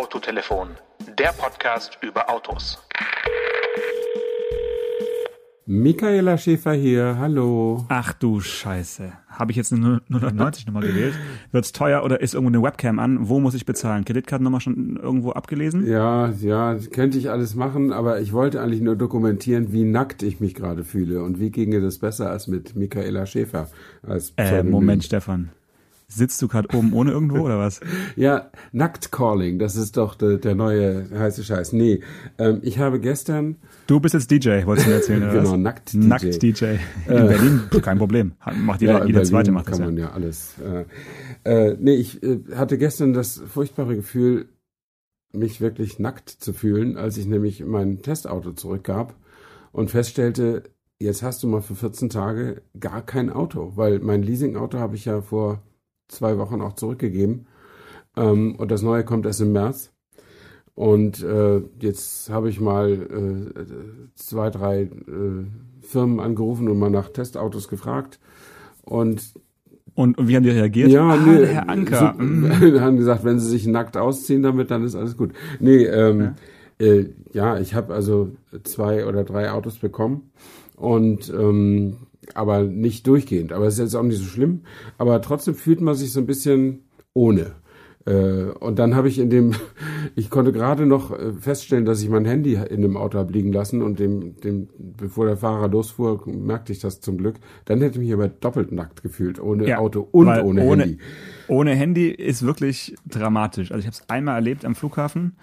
Autotelefon, der Podcast über Autos. Michaela Schäfer hier, hallo. Ach du Scheiße. Habe ich jetzt eine 090 Nummer gewählt? Wird's teuer oder ist irgendwo eine Webcam an? Wo muss ich bezahlen? Kreditkartennummer schon irgendwo abgelesen? Ja, ja, könnte ich alles machen, aber ich wollte eigentlich nur dokumentieren, wie nackt ich mich gerade fühle und wie ginge das besser als mit Michaela Schäfer als Äh. Moment, Stefan. Sitzt du gerade oben ohne irgendwo oder was? Ja, Nackt-Calling, das ist doch der, der neue heiße Scheiß. Nee, ähm, ich habe gestern, Du bist jetzt DJ, wolltest du mir erzählen, oder Genau, was? Nackt-DJ. Nackt-DJ. In Berlin, kein Problem. Macht jeder, in jeder zweite macht das kann ja. man ja alles. Äh, äh, nee, ich äh, hatte gestern das furchtbare Gefühl, mich wirklich nackt zu fühlen, als ich nämlich mein Testauto zurückgab und feststellte, jetzt hast du mal für 14 Tage gar kein Auto, weil mein Leasingauto habe ich ja vor zwei Wochen auch zurückgegeben ähm, und das neue kommt erst im März. Und äh, jetzt habe ich mal äh, zwei, drei äh, Firmen angerufen und mal nach Testautos gefragt. Und Und, und wie haben die reagiert? ja, ah, nee, Herr Anker. so- mm. haben gesagt, wenn sie sich nackt ausziehen damit, dann ist alles gut. Nee, ähm, ja. Äh, ja, ich habe also zwei oder drei Autos bekommen und ähm, aber nicht durchgehend. Aber es ist jetzt auch nicht so schlimm. Aber trotzdem fühlt man sich so ein bisschen ohne. Äh, und dann habe ich in dem, ich konnte gerade noch äh, feststellen, dass ich mein Handy in dem Auto habe liegen lassen und dem, dem, bevor der Fahrer losfuhr, merkte ich das zum Glück. Dann hätte ich mich aber doppelt nackt gefühlt, ohne Ja, Auto und ohne, ohne Handy. Ohne Handy ist wirklich dramatisch. Also ich habe es einmal erlebt am Flughafen.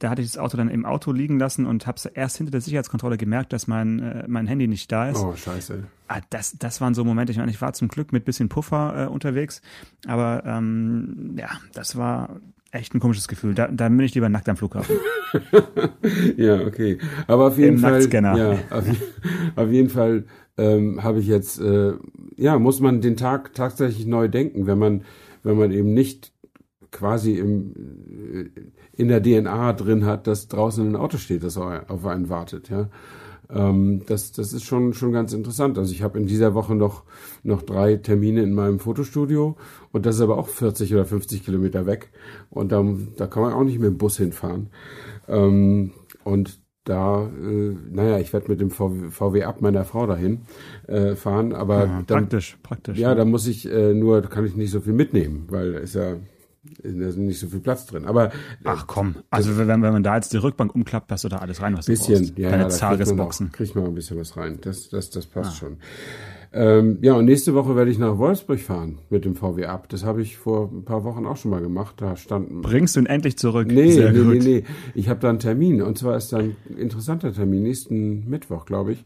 Da hatte ich das Auto dann im Auto liegen lassen und habe erst hinter der Sicherheitskontrolle gemerkt, dass mein, äh, mein Handy nicht da ist. Oh, scheiße. Ah, das, das waren so Momente, ich meine, ich war zum Glück mit bisschen Puffer äh, unterwegs, aber ähm, ja, das war echt ein komisches Gefühl. Da, da bin ich lieber nackt am Flughafen. Ja, okay. Aber auf jeden Im Fall, Nacktscanner. ja, auf, auf jeden Fall ähm, habe ich jetzt, äh, ja, muss man den Tag tatsächlich neu denken, wenn man, wenn man eben nicht quasi im, äh, in der DNA drin hat, dass draußen ein Auto steht, das auf einen wartet, ja. Ähm, das, das ist schon, schon ganz interessant. Also ich habe in dieser Woche noch, noch drei Termine in meinem Fotostudio und das ist aber auch 40 oder 50 Kilometer weg und da, da kann man auch nicht mit dem Bus hinfahren. Ähm, und da, äh, naja, ich werde mit dem VW, VW ab meiner Frau dahin äh, fahren, aber Ja, dann, praktisch, praktisch. ja, da muss ich äh, nur, kann ich nicht so viel mitnehmen, weil ist ja da ist nicht so viel Platz drin. Aber äh, Ach komm, also wenn, wenn man da jetzt die Rückbank umklappt, passt du da alles rein, was du bisschen, brauchst. ja, Deine ja, kriegt man, noch, kriegt man ein bisschen was rein. Das, das, das passt Ah. schon. Ähm, ja, und nächste Woche werde ich nach Wolfsburg fahren mit dem VW ab. Das habe ich vor ein paar Wochen auch schon mal gemacht. Da standen Bringst du ihn endlich zurück? Nee, Sehr nee, gut. nee, nee. Ich habe da einen Termin. Und zwar ist da ein interessanter Termin, nächsten Mittwoch, glaube ich.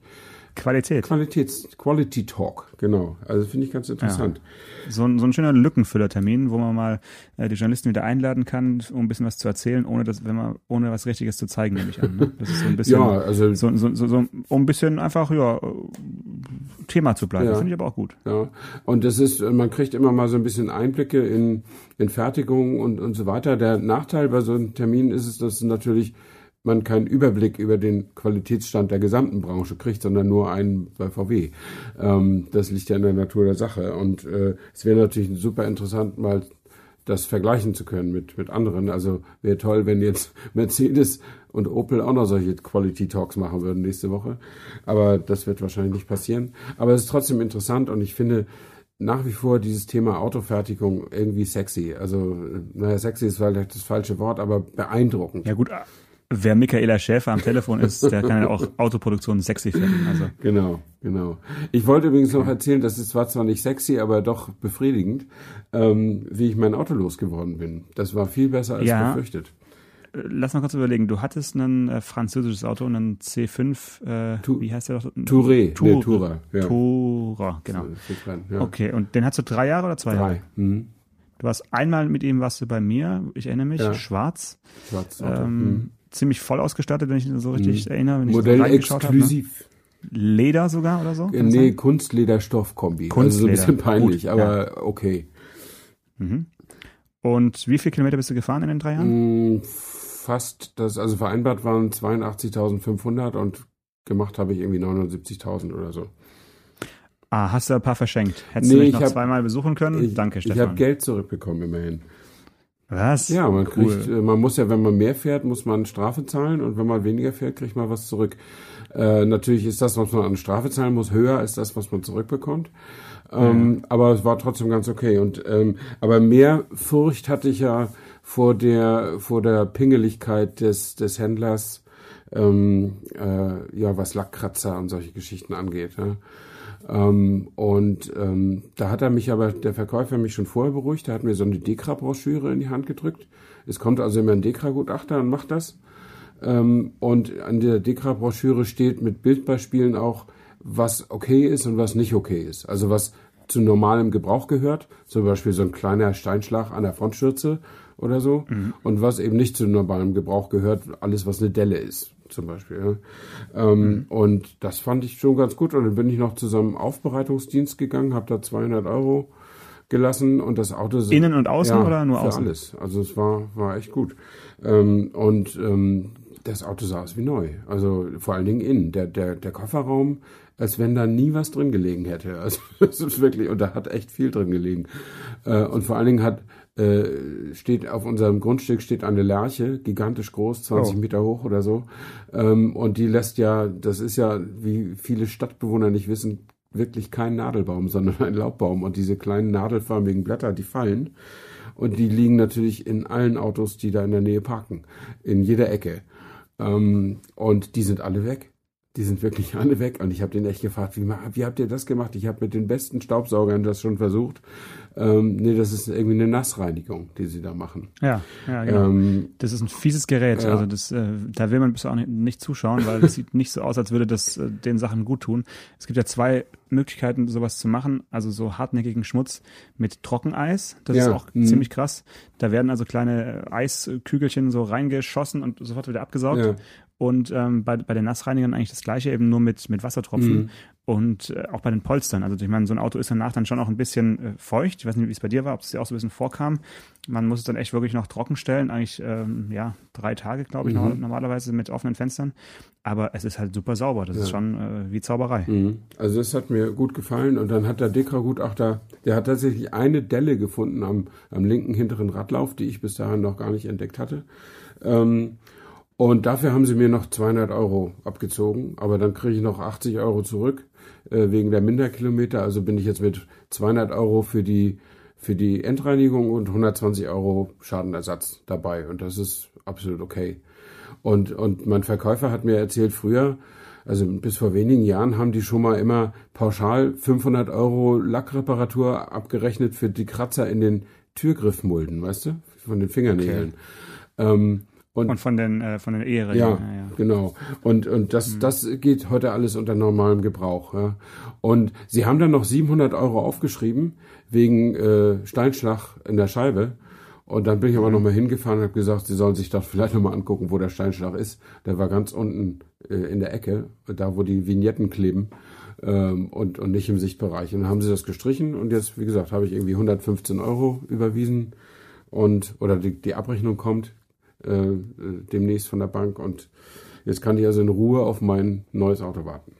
Qualität. Qualitäts, Quality Talk, genau. Also finde ich ganz interessant. So ein, so ein schöner Lückenfüllertermin, wo man mal äh, die Journalisten wieder einladen kann, um ein bisschen was zu erzählen, ohne das, wenn man, ohne was Richtiges zu zeigen, nehme ich an. Ne? Das ist so ein bisschen, Ja, also so, so, so, so, um ein bisschen einfach, ja, Thema zu bleiben. Ja. Finde ich aber auch gut. Ja, und das ist, man kriegt immer mal so ein bisschen Einblicke in, in Fertigung und, und so weiter. Der Nachteil bei so einem Termin ist es, dass natürlich man keinen Überblick über den Qualitätsstand der gesamten Branche kriegt, sondern nur einen bei VW. Ähm, das liegt ja in der Natur der Sache. Und äh, es wäre natürlich super interessant, mal das vergleichen zu können mit, mit anderen. Also wäre toll, wenn jetzt Mercedes und Opel auch noch solche Quality Talks machen würden nächste Woche. Aber das wird wahrscheinlich nicht passieren. Aber es ist trotzdem interessant und ich finde nach wie vor dieses Thema Autofertigung irgendwie sexy. Also, äh, naja, sexy ist vielleicht das falsche Wort, aber beeindruckend. Ja gut, wer Michaela Schäfer am Telefon ist, der kann ja auch Autoproduktion sexy finden. Also Genau, genau. Ich wollte übrigens noch erzählen, das ist zwar zwar nicht sexy, aber doch befriedigend, ähm, wie ich mein Auto losgeworden bin. Das war viel besser als Ja. befürchtet. äh, lass mal kurz überlegen. Du hattest ein äh, französisches Auto, einen C5, äh, Tu- wie heißt der doch? Touré, Tour, nee, Tourer, ja. Tourer, genau. Ja. Okay, und den hast du drei Jahre oder zwei Jahre? Drei. Mhm. Du warst einmal mit ihm, warst du bei mir, ich erinnere mich, schwarz, Schwarzes Auto. ähm, ziemlich voll ausgestattet, wenn ich so richtig Mhm. erinnere. Wenn ich Modell so exklusiv. Ne? Leder sogar oder so? Kann nee? Kunstlederstoffkombi. Also so ein Kunstleder. bisschen peinlich, Gut, aber okay. Mhm. Und wie viele Kilometer bist du gefahren in den drei Jahren? Mm, Fast, das, also vereinbart waren 82.500 und gemacht habe ich irgendwie 79.000 oder so. Ah, hast du ein paar verschenkt. Hättest Nee, du mich ich noch hab- zweimal besuchen können? Ich, Danke, Ich Stefan. habe Geld zurückbekommen immerhin. Was? Ja, man Cool. kriegt, äh, man muss ja, wenn man mehr fährt, muss man Strafe zahlen und wenn man weniger fährt, kriegt man was zurück. Äh, natürlich ist das, was man an Strafe zahlen muss, höher als das, was man zurückbekommt. Ähm, Aber es war trotzdem ganz okay. Und ähm, aber mehr Furcht hatte ich ja vor der vor der Pingeligkeit des des Händlers, ähm, äh, ja was Lackkratzer und solche Geschichten angeht. Ja. Ähm, und ähm, da hat er mich aber, der Verkäufer mich schon vorher beruhigt, der hat mir so eine Dekra-Broschüre in die Hand gedrückt. Es kommt also immer ein Dekra-Gutachter und macht das. Ähm, und an der Dekra-Broschüre steht mit Bildbeispielen auch, was okay ist und was nicht okay ist. Also was zu normalem Gebrauch gehört, zum Beispiel so ein kleiner Steinschlag an der Frontschürze oder so. Und was eben nicht zu normalem Gebrauch gehört, alles was eine Delle ist, zum Beispiel. Ja. Ähm, Und das fand ich schon ganz gut. Und dann bin ich noch zu so einem Aufbereitungsdienst gegangen, habe da 200 Euro gelassen und das Auto so- Innen und außen ja, oder nur für außen? alles. Also es war war echt gut. Ähm, und ähm, das Auto sah aus wie neu. Also vor allen Dingen innen. Der der der Kofferraum, als wenn da nie was drin gelegen hätte. Also das ist wirklich und da hat echt viel drin gelegen. Äh, und vor allen Dingen hat äh, steht auf unserem Grundstück steht eine Lerche, gigantisch groß, 20 Oh. Meter hoch oder so. Ähm, und die lässt ja, das ist ja, wie viele Stadtbewohner nicht wissen, wirklich kein Nadelbaum, sondern ein Laubbaum. Und diese kleinen nadelförmigen Blätter, die fallen. Und die liegen natürlich in allen Autos, die da in der Nähe parken. In jeder Ecke. Ähm, und die sind alle weg. Die sind wirklich alle weg. Und ich habe den echt gefragt, wie, wie habt ihr das gemacht? Ich habe mit den besten Staubsaugern das schon versucht. Ähm, nee, das ist irgendwie eine Nassreinigung, die sie da machen. Ja, ja, genau. Ähm, Das ist ein fieses Gerät. Ja. Also das, äh, da will man bisher auch nicht, nicht zuschauen, weil das sieht nicht so aus, als würde das äh, den Sachen gut tun. Es gibt ja zwei Möglichkeiten, sowas zu machen. Also so hartnäckigen Schmutz mit Trockeneis. Das ist Ja, auch mhm. ziemlich krass. Da werden also kleine äh, Eiskügelchen so reingeschossen und sofort wieder abgesaugt. Ja. Und ähm, bei, bei den Nassreinigern eigentlich das gleiche, eben nur mit, mit Wassertropfen. Mhm. Und äh, auch bei den Polstern. Also ich meine, so ein Auto ist danach dann schon auch ein bisschen äh, feucht. Ich weiß nicht, wie es bei dir war, ob es dir auch so ein bisschen vorkam. Man muss es dann echt wirklich noch trocken stellen. Eigentlich, ähm, ja, drei Tage, glaube ich, Mhm. normal- normalerweise mit offenen Fenstern. Aber es ist halt super sauber. Das ist schon äh, wie Zauberei. Mhm. Also das hat mir gut gefallen und dann hat der Dekra-Gutachter, der hat tatsächlich eine Delle gefunden am, am linken hinteren Radlauf, die ich bis dahin noch gar nicht entdeckt hatte. Ähm, und dafür haben sie mir noch 200 Euro abgezogen, aber dann kriege ich noch 80 Euro zurück äh, wegen der Minderkilometer. Also bin ich jetzt mit 200 Euro für die für die Endreinigung und 120 Euro Schadenersatz dabei und das ist absolut okay. Und, und mein Verkäufer hat mir erzählt, früher, also bis vor wenigen Jahren, haben die schon mal immer pauschal 500 Euro Lackreparatur abgerechnet für die Kratzer in den Türgriffmulden, weißt du, von den Fingernägeln. Ähm, und, Und von den, äh, von den Eheringen. ja, genau. Und, und das, das geht heute alles unter normalem Gebrauch. Ja. Und sie haben dann noch 700 Euro aufgeschrieben wegen äh, Steinschlag in der Scheibe. Und dann bin ich aber nochmal hingefahren und habe gesagt, sie sollen sich doch vielleicht nochmal angucken, wo der Steinschlag ist. Der war ganz unten äh, in der Ecke, da wo die Vignetten kleben ähm, und, und nicht im Sichtbereich. Und dann haben sie das gestrichen und jetzt, wie gesagt, habe ich irgendwie 115 Euro überwiesen und oder die, die Abrechnung kommt äh, äh, demnächst von der Bank und jetzt kann ich also in Ruhe auf mein neues Auto warten.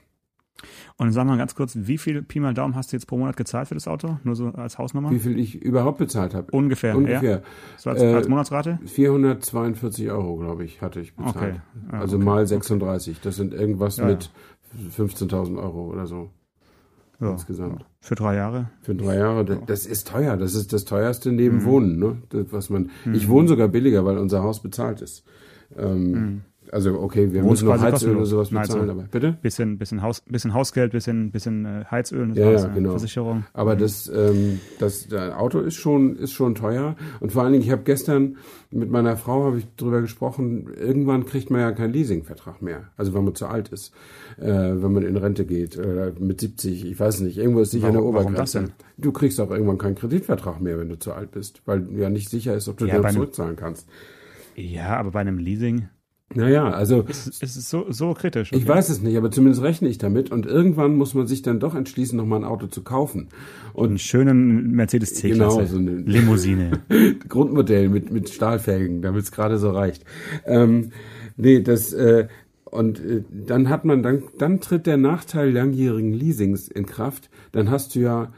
Und sag mal ganz kurz, wie viel Pi mal Daumen hast du jetzt pro Monat gezahlt für das Auto? Nur so als Hausnummer? Wie viel ich überhaupt bezahlt habe? Ungefähr. Ja? Ungefähr. So als, Äh, als Monatsrate? 442 Euro, glaube ich, hatte ich bezahlt. Okay. Ja, also okay. mal 36. Das sind irgendwas Ja, mit 15.000 Euro oder so Ja, insgesamt. Für drei Jahre. Für drei Jahre. Das, das ist teuer. Das ist das teuerste neben Mhm. Wohnen. Ne? Das, was man. Ich wohne sogar billiger, weil unser Haus bezahlt ist. Ähm, Also okay, wir Mhm. Müssen noch Heizöl oder sowas bezahlen, so. aber bitte. Bisschen, bisschen, Haus, bisschen Hausgeld, bisschen, bisschen äh, Heizöl, das Ja, ja, genau. Versicherung. Aber das, ähm, das der Auto ist schon, ist schon teuer. Und vor allen Dingen, ich habe gestern mit meiner Frau habe ich drüber gesprochen. Irgendwann kriegt man ja keinen Leasingvertrag mehr. Also wenn man zu alt ist, äh, wenn man in Rente geht oder mit 70, ich weiß nicht. Irgendwo ist sicher eine Warum- warum Obergrenze. das denn? Du kriegst auch irgendwann keinen Kreditvertrag mehr, wenn du zu alt bist, weil ja nicht sicher ist, ob du Ja, den zurückzahlen kannst. Ja, aber bei einem Leasing Naja, also ist, ist es so, so kritisch. ich okay? weiß es nicht, aber zumindest rechne ich damit. Und irgendwann muss man sich dann doch entschließen, nochmal ein Auto zu kaufen. Und Einen schönen Mercedes C-Klasse. Genau, so eine- Limousine. Grundmodell mit, mit Stahlfelgen, damit es gerade so reicht. Ähm, nee, das, äh, und äh, dann hat man, dann, dann tritt der Nachteil langjährigen Leasings in Kraft. Dann hast du ja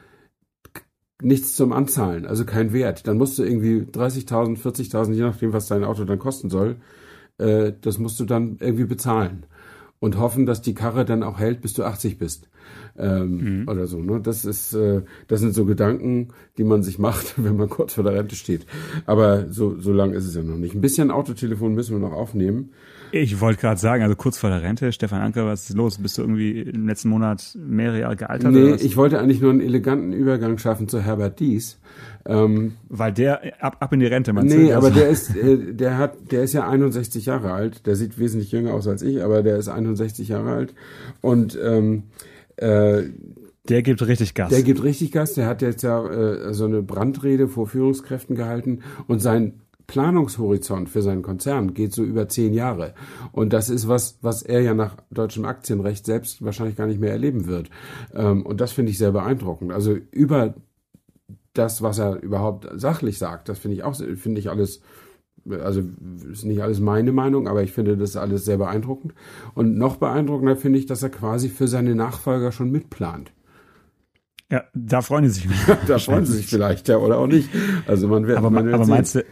nichts zum Anzahlen, also kein Wert. Dann musst du irgendwie 30.000, 40.000, je nachdem, was dein Auto dann kosten soll, äh, das musst du dann irgendwie bezahlen und hoffen, dass die Karre dann auch hält, bis du 80 bist ähm, mhm. oder so. Ne? Das ist, äh, das sind so Gedanken, die man sich macht, wenn man kurz vor der Rente steht. Aber so, so lang ist es ja noch nicht. Ein bisschen Autotelefon müssen wir noch aufnehmen. Ich wollte gerade sagen, also kurz vor der Rente, Stefan Anker, was ist los? Bist du irgendwie im letzten Monat mehrere Jahre gealtert? Nee, ich wollte eigentlich nur einen eleganten Übergang schaffen zu Herbert Dies. Ähm, Weil der ab, ab in die Rente, meinst nee, du? aber der ist, äh, der hat, der ist ja 61 Jahre alt. Der sieht wesentlich jünger aus als ich, aber der ist 61 Jahre alt. Und ähm, äh, der gibt richtig Gas. Der gibt richtig Gas. Der hat jetzt ja äh, so eine Brandrede vor Führungskräften gehalten und sein Planungshorizont für seinen Konzern geht so über zehn Jahre. Und das ist was, was er ja nach deutschem Aktienrecht selbst wahrscheinlich gar nicht mehr erleben wird. Ähm, und das finde ich sehr beeindruckend. Also über das, was er überhaupt sachlich sagt, das finde ich auch, finde ich alles, also ist nicht alles meine Meinung, aber ich finde das alles sehr beeindruckend. Und noch beeindruckender finde ich, dass er quasi für seine Nachfolger schon mitplant. Ja, da freuen sie sich. da freuen sie sich vielleicht, ja, oder auch nicht. Also man wird, aber, man aber meinst du,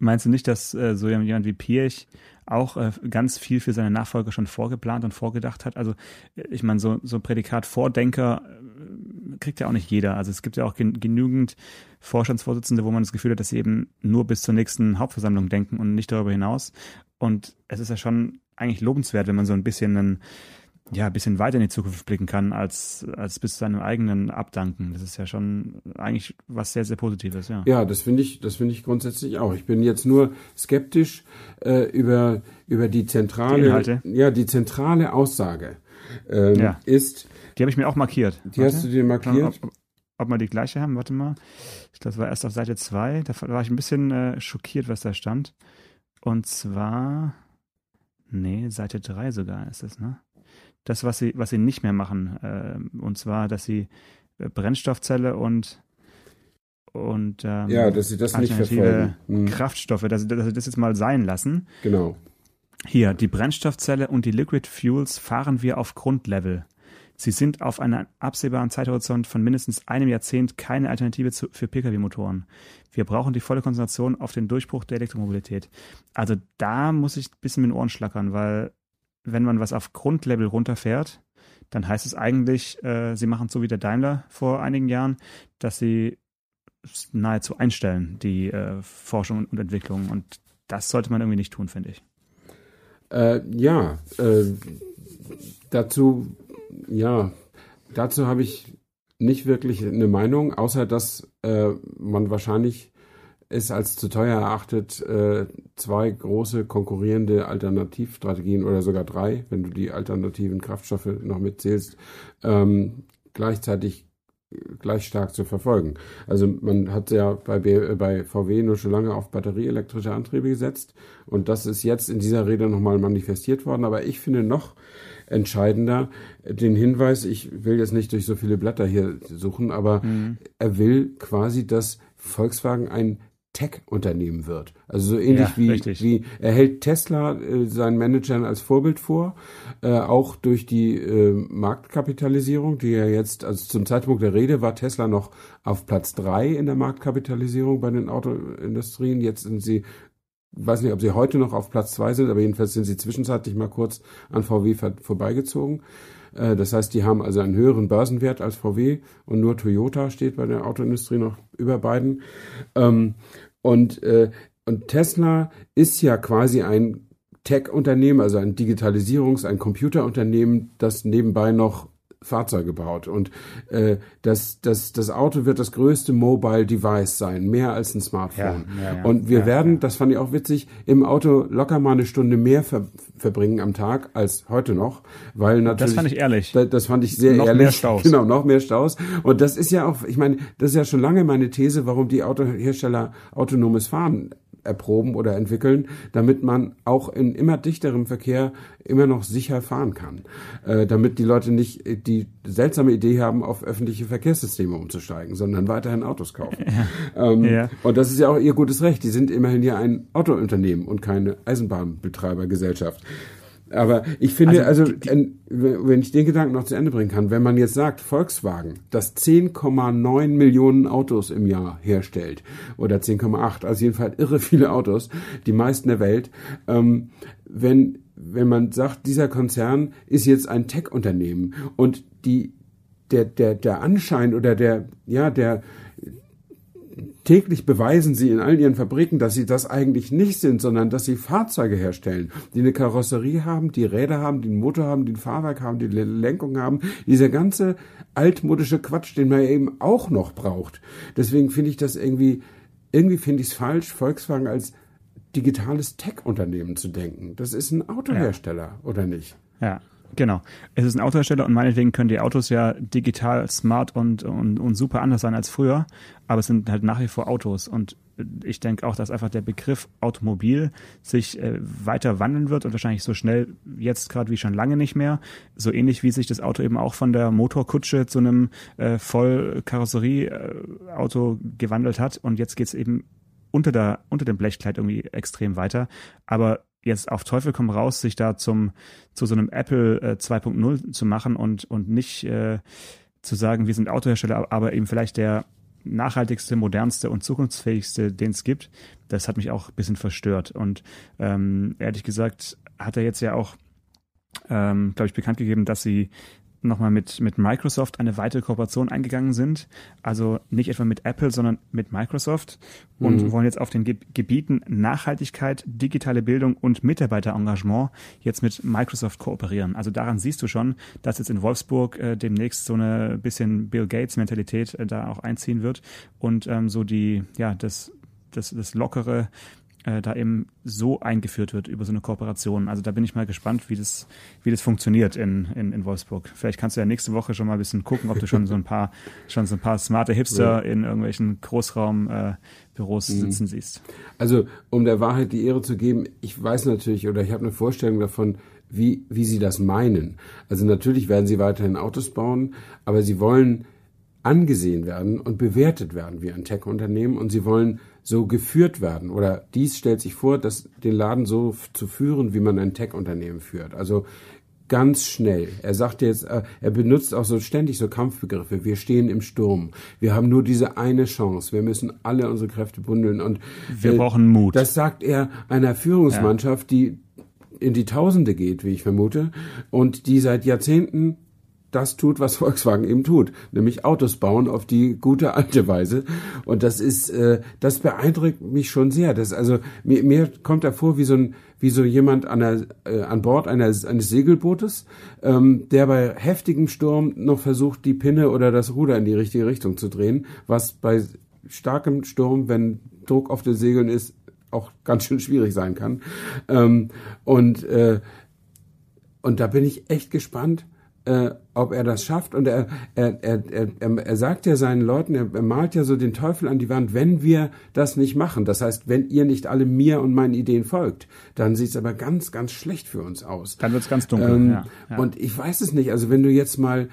Meinst du nicht, dass äh, so jemand wie Pirch auch äh, ganz viel für seine Nachfolger schon vorgeplant und vorgedacht hat? Also äh, ich meine, so, so ein Prädikat Vordenker äh, kriegt ja auch nicht jeder. Also es gibt ja auch gen genügend Vorstandsvorsitzende, wo man das Gefühl hat, dass sie eben nur bis zur nächsten Hauptversammlung denken und nicht darüber hinaus. Und es ist ja schon eigentlich lobenswert, wenn man so ein bisschen einen ja, ein bisschen weiter in die Zukunft blicken kann, als, als bis zu seinem eigenen Abdanken. Das ist ja schon eigentlich was sehr, sehr Positives, ja. Ja, das finde ich, das finde ich grundsätzlich auch. Ich bin jetzt nur skeptisch äh, über, über die zentrale, die ja, die zentrale Aussage ähm, ja. ist. Die habe ich mir auch markiert. Die Warte. hast du dir markiert? Ob, ob wir die gleiche haben, warte mal. Ich glaube, das war erst auf Seite 2. Da war ich ein bisschen äh, schockiert, was da stand. Und zwar, nee, Seite 3 sogar ist es, ne? Das, was sie, was sie nicht mehr machen. Äh, und zwar, dass sie äh, Brennstoffzelle und und ähm, ja, dass sie das nicht verfolgen. Mhm. Kraftstoffe, dass, dass sie das jetzt mal sein lassen. Genau. Hier, die Brennstoffzelle und die Liquid Fuels fahren wir auf Grundlevel. Sie sind auf einen absehbaren Zeithorizont von mindestens einem Jahrzehnt keine Alternative zu, für Pkw-Motoren. Wir brauchen die volle Konzentration auf den Durchbruch der Elektromobilität. Also da muss ich ein bisschen mit den Ohren schlackern, weil wenn man was auf Grundlevel runterfährt, dann heißt es eigentlich, äh, sie machen so wie der Daimler vor einigen Jahren, dass sie nahezu einstellen, die äh, Forschung und Entwicklung. Und das sollte man irgendwie nicht tun, finde ich. Äh, ja, äh, dazu, ja, dazu habe ich nicht wirklich eine Meinung, außer dass äh, man wahrscheinlich es als zu teuer erachtet, äh, zwei große konkurrierende Alternativstrategien oder sogar drei, wenn du die alternativen Kraftstoffe noch mitzählst, ähm, gleichzeitig gleich stark zu verfolgen. Also man hat ja bei, B, bei VW nur schon lange auf batterieelektrische Antriebe gesetzt und das ist jetzt in dieser Rede nochmal manifestiert worden. Aber ich finde noch entscheidender den Hinweis, ich will jetzt nicht durch so viele Blätter hier suchen, aber mhm. er will quasi, dass Volkswagen ein Tech-Unternehmen wird. Also so ähnlich ja, wie, wie er hält Tesla äh, seinen Managern als Vorbild vor, äh, auch durch die äh, Marktkapitalisierung, die er jetzt, also zum Zeitpunkt der Rede war Tesla noch auf Platz drei in der Marktkapitalisierung bei den Autoindustrien. Jetzt sind sie weiß nicht, ob sie heute noch auf Platz zwei sind, aber jedenfalls sind sie zwischenzeitlich mal kurz an VW vorbeigezogen. Äh, das heißt, die haben also einen höheren Börsenwert als VW und nur Toyota steht bei der Autoindustrie noch über beiden. Ähm, und, äh, und Tesla ist ja quasi ein Tech-Unternehmen, also ein Digitalisierungs-, ein Computerunternehmen, das nebenbei noch Fahrzeuge baut. Und äh, das, das, das Auto wird das größte Mobile Device sein, mehr als ein Smartphone. Ja, ja, ja. Und wir werden, das fand ich auch witzig, im Auto locker mal eine Stunde mehr ver verbringen am Tag als heute noch, weil natürlich. Das fand ich ehrlich. Das, das fand ich sehr noch ehrlich. Mehr Staus. Genau, noch mehr Staus. Und das ist ja auch, ich meine, das ist ja schon lange meine These, warum die Autohersteller autonomes Fahren erproben oder entwickeln, damit man auch in immer dichterem Verkehr immer noch sicher fahren kann. Äh, damit die Leute nicht die seltsame Idee haben, auf öffentliche Verkehrssysteme umzusteigen, sondern weiterhin Autos kaufen. Ja. Ähm, ja. Und das ist ja auch ihr gutes Recht. Die sind immerhin ja ein Autounternehmen und keine Eisenbahnbetreibergesellschaft. Aber ich finde, also, also wenn ich den Gedanken noch zu Ende bringen kann, wenn man jetzt sagt, Volkswagen, das 10,9 Millionen Autos im Jahr herstellt, oder 10,8, also jedenfalls irre viele Autos, die meisten der Welt, ähm, wenn, wenn man sagt, dieser Konzern ist jetzt ein Tech-Unternehmen und die, der, der, der Anschein oder der, ja, der, Täglich beweisen sie in all ihren Fabriken, dass sie das eigentlich nicht sind, sondern dass sie Fahrzeuge herstellen, die eine Karosserie haben, die Räder haben, die einen Motor haben, die ein Fahrwerk haben, die Lenkung haben. Dieser ganze altmodische Quatsch, den man eben auch noch braucht. Deswegen finde ich das irgendwie, irgendwie finde ich es falsch, Volkswagen als digitales Tech-Unternehmen zu denken. Das ist ein Autohersteller, ja. oder nicht? Ja. Genau. Es ist ein Autohersteller und meinetwegen können die Autos ja digital, smart und, und, und super anders sein als früher, aber es sind halt nach wie vor Autos. Und ich denke auch, dass einfach der Begriff Automobil sich äh, weiter wandeln wird und wahrscheinlich so schnell jetzt gerade wie schon lange nicht mehr. So ähnlich wie sich das Auto eben auch von der Motorkutsche zu einem äh, Vollkarosserie-Auto gewandelt hat. Und jetzt geht's eben unter, der, unter dem Blechkleid irgendwie extrem weiter. Aber jetzt auf Teufel komm raus, sich da zum zu so einem Apple äh, 2.0 zu machen und und nicht äh, zu sagen, wir sind Autohersteller, aber eben vielleicht der nachhaltigste, modernste und zukunftsfähigste, den es gibt, das hat mich auch ein bisschen verstört. Und ähm, ehrlich gesagt hat er jetzt ja auch, ähm, glaube ich, bekannt gegeben, dass sie nochmal mit, mit Microsoft eine weitere Kooperation eingegangen sind. Also nicht etwa mit Apple, sondern mit Microsoft und mhm. wollen jetzt auf den Ge Gebieten Nachhaltigkeit, digitale Bildung und Mitarbeiterengagement jetzt mit Microsoft kooperieren. Also daran siehst du schon, dass jetzt in Wolfsburg äh, demnächst so eine bisschen Bill Gates Mentalität äh, da auch einziehen wird und ähm, so die, ja, das, das, das lockere äh, da eben so eingeführt wird über so eine Kooperation. Also da bin ich mal gespannt, wie das, wie das funktioniert in, in, in Wolfsburg. Vielleicht kannst du ja nächste Woche schon mal ein bisschen gucken, ob du schon so ein paar, schon so ein paar smarte Hipster ja. in irgendwelchen Großraumbüros äh, sitzen mhm. siehst. Also, um der Wahrheit die Ehre zu geben, ich weiß natürlich oder ich habe eine Vorstellung davon, wie, wie sie das meinen. Also natürlich werden sie weiterhin Autos bauen, aber sie wollen angesehen werden und bewertet werden wie ein Tech-Unternehmen und sie wollen so geführt werden. Oder dies stellt sich vor, dass den Laden so zu führen, wie man ein Tech-Unternehmen führt. Also ganz schnell. Er sagt jetzt, äh, er benutzt auch so ständig so Kampfbegriffe. Wir stehen im Sturm. Wir haben nur diese eine Chance. Wir müssen alle unsere Kräfte bundeln und wir äh, brauchen Mut. Das sagt er einer Führungsmannschaft, ja. die in die Tausende geht, wie ich vermute, und die seit Jahrzehnten das tut, was Volkswagen eben tut, nämlich Autos bauen auf die gute alte Weise. Und das ist, äh, das beeindruckt mich schon sehr. Das also mir, mir kommt da vor wie so ein wie so jemand an, der, äh, an Bord eines, eines Segelbootes, ähm, der bei heftigem Sturm noch versucht, die Pinne oder das Ruder in die richtige Richtung zu drehen, was bei starkem Sturm, wenn Druck auf den Segeln ist, auch ganz schön schwierig sein kann. Ähm, und äh, und da bin ich echt gespannt, äh, ob er das schafft. Und er, er, er, er, er sagt ja seinen Leuten, er, er malt ja so den Teufel an die Wand, wenn wir das nicht machen. Das heißt, wenn ihr nicht alle mir und meinen Ideen folgt, dann sieht es aber ganz, ganz schlecht für uns aus. Dann wird es ganz dunkel. Ähm, ja, ja. Und ich weiß es nicht. Also wenn du jetzt mal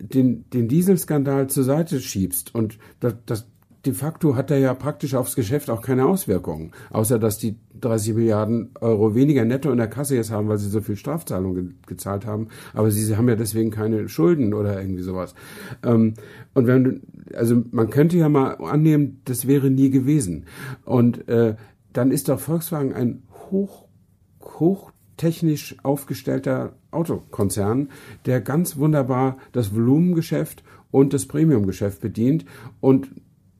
den, den Dieselskandal zur Seite schiebst und das, das de facto hat er ja praktisch aufs Geschäft auch keine Auswirkungen, außer dass die 30 Milliarden Euro weniger netto in der Kasse jetzt haben, weil sie so viel Strafzahlungen ge gezahlt haben. Aber sie, sie haben ja deswegen keine Schulden oder irgendwie sowas. Ähm, und wenn, also man könnte ja mal annehmen, das wäre nie gewesen. Und äh, dann ist doch Volkswagen ein hoch, hoch technisch aufgestellter Autokonzern, der ganz wunderbar das Volumengeschäft und das Premiumgeschäft bedient und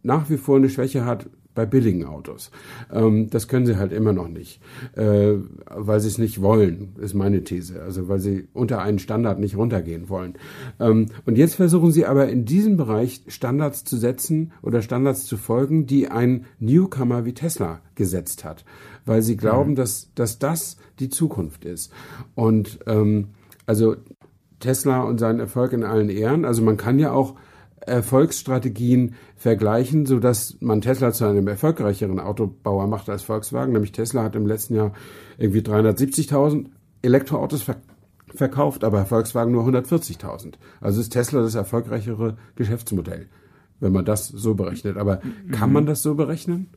nach wie vor eine Schwäche hat bei billigen Autos. Ähm, das können sie halt immer noch nicht, äh, weil sie es nicht wollen, ist meine These. Also weil sie unter einen Standard nicht runtergehen wollen. Ähm, und jetzt versuchen sie aber in diesem Bereich Standards zu setzen oder Standards zu folgen, die ein Newcomer wie Tesla gesetzt hat, weil sie glauben, mhm. dass, dass das die Zukunft ist. Und ähm, also Tesla und seinen Erfolg in allen Ehren. Also man kann ja auch Erfolgsstrategien vergleichen, so dass man Tesla zu einem erfolgreicheren Autobauer macht als Volkswagen. Nämlich Tesla hat im letzten Jahr irgendwie 370.000 Elektroautos ver verkauft, aber Volkswagen nur 140.000. Also ist Tesla das erfolgreichere Geschäftsmodell, wenn man das so berechnet. Aber kann man das so berechnen?